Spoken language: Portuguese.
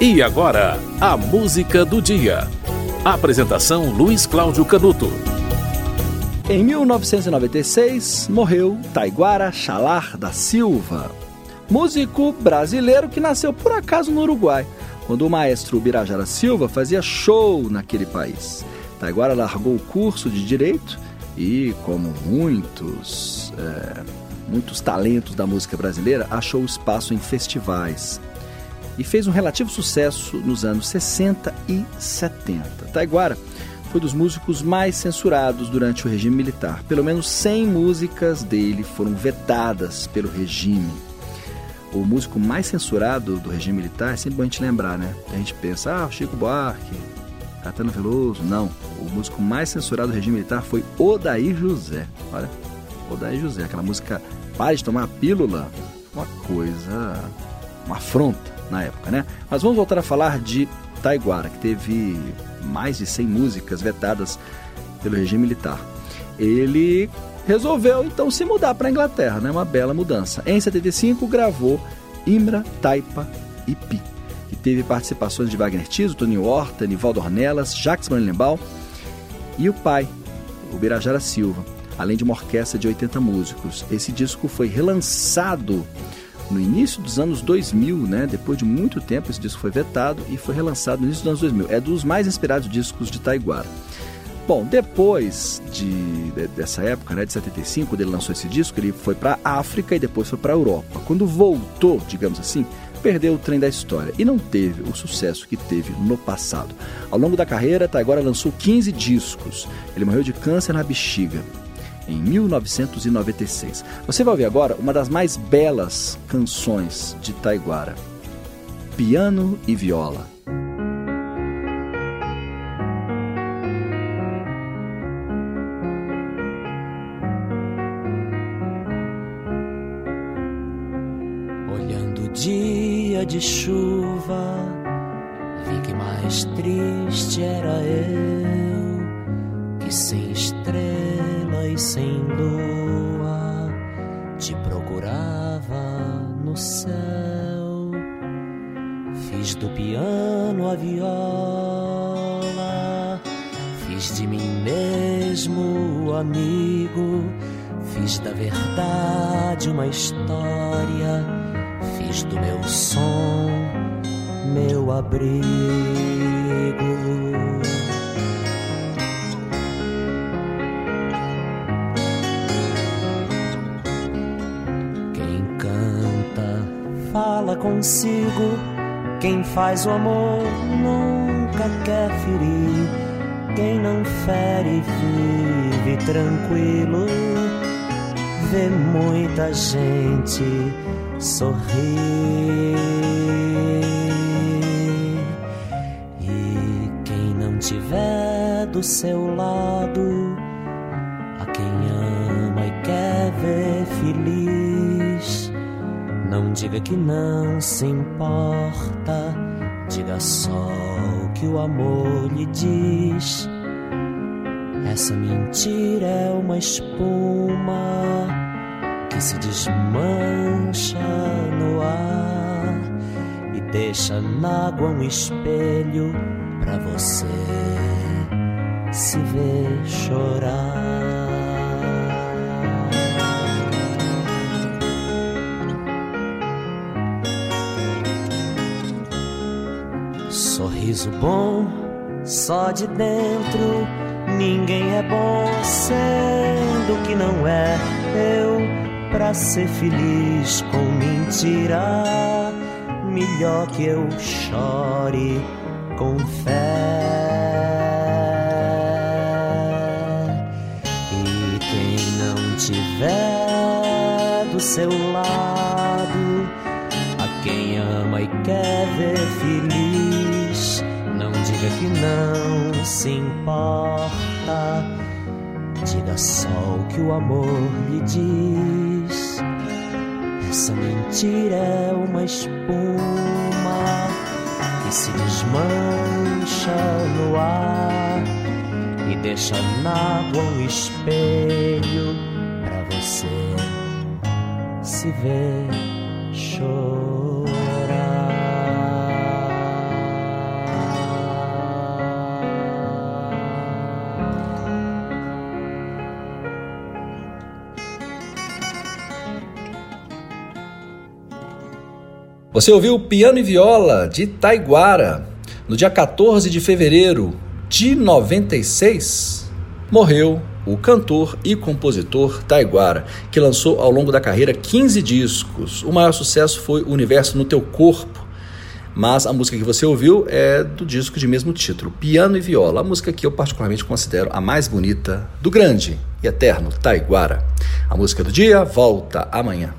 E agora, a música do dia. Apresentação Luiz Cláudio Canuto. Em 1996, morreu Taiguara Chalar da Silva, músico brasileiro que nasceu por acaso no Uruguai, quando o maestro Birajara Silva fazia show naquele país. Taiguara largou o curso de Direito e, como muitos, é, muitos talentos da música brasileira, achou espaço em festivais e fez um relativo sucesso nos anos 60 e 70. Taiguara foi dos músicos mais censurados durante o regime militar. Pelo menos 100 músicas dele foram vetadas pelo regime. O músico mais censurado do regime militar é sempre bom a gente lembrar, né? A gente pensa, ah, Chico Buarque, Caetano Veloso. Não. O músico mais censurado do regime militar foi Odair José. Olha, Odair José, aquela música Pare de Tomar a Pílula, uma coisa, uma afronta na época, né? Mas vamos voltar a falar de Taiguara, que teve mais de 100 músicas vetadas pelo regime militar. Ele resolveu então se mudar para a Inglaterra, né? Uma bela mudança. Em 75 gravou Imra, Taipa e Pi, que teve participações de Wagner Tiso, Tony Horta, Nivaldo Ornelas, Jacques Manlembal e o pai, o Birajara Silva, além de uma orquestra de 80 músicos. Esse disco foi relançado no início dos anos 2000, né? Depois de muito tempo, esse disco foi vetado e foi relançado no início dos anos 2000. É dos mais inspirados discos de Taiguara. Bom, depois de, de, dessa época, né, de 75, quando ele lançou esse disco, ele foi para África e depois foi para Europa. Quando voltou, digamos assim, perdeu o trem da história e não teve o sucesso que teve no passado. Ao longo da carreira, Taiguara lançou 15 discos. Ele morreu de câncer na bexiga em 1996. Você vai ouvir agora uma das mais belas canções de Taiguara: Piano e Viola. Olhando o dia de chuva, vi que mais triste era eu que sem e sem lua te procurava no céu. Fiz do piano a viola, fiz de mim mesmo amigo, fiz da verdade uma história, fiz do meu som meu abrigo. Fala consigo. Quem faz o amor nunca quer ferir. Quem não fere vive tranquilo. Vê muita gente sorrir. E quem não tiver do seu lado, a quem ama e quer ver feliz não diga que não se importa, diga só o que o amor lhe diz. Essa mentira é uma espuma que se desmancha no ar e deixa na água um espelho para você se ver chorar. Sorriso bom, só de dentro. Ninguém é bom sendo que não é. Eu, pra ser feliz com mentira, melhor que eu chore com fé. E quem não tiver do seu lado, a quem ama e quer ver feliz, diga que não se importa. Diga só o que o amor lhe diz. Essa mentira é uma espuma que se desmancha no ar e deixa na água um espelho pra você se ver chorar. Você ouviu Piano e Viola de Taiguara no dia 14 de fevereiro de 96. Morreu o cantor e compositor Taiguara, que lançou ao longo da carreira 15 discos. O maior sucesso foi O Universo no Teu Corpo, mas a música que você ouviu é do disco de mesmo título, Piano e Viola, a música que eu particularmente considero a mais bonita do grande e eterno Taiguara. A música do dia volta amanhã.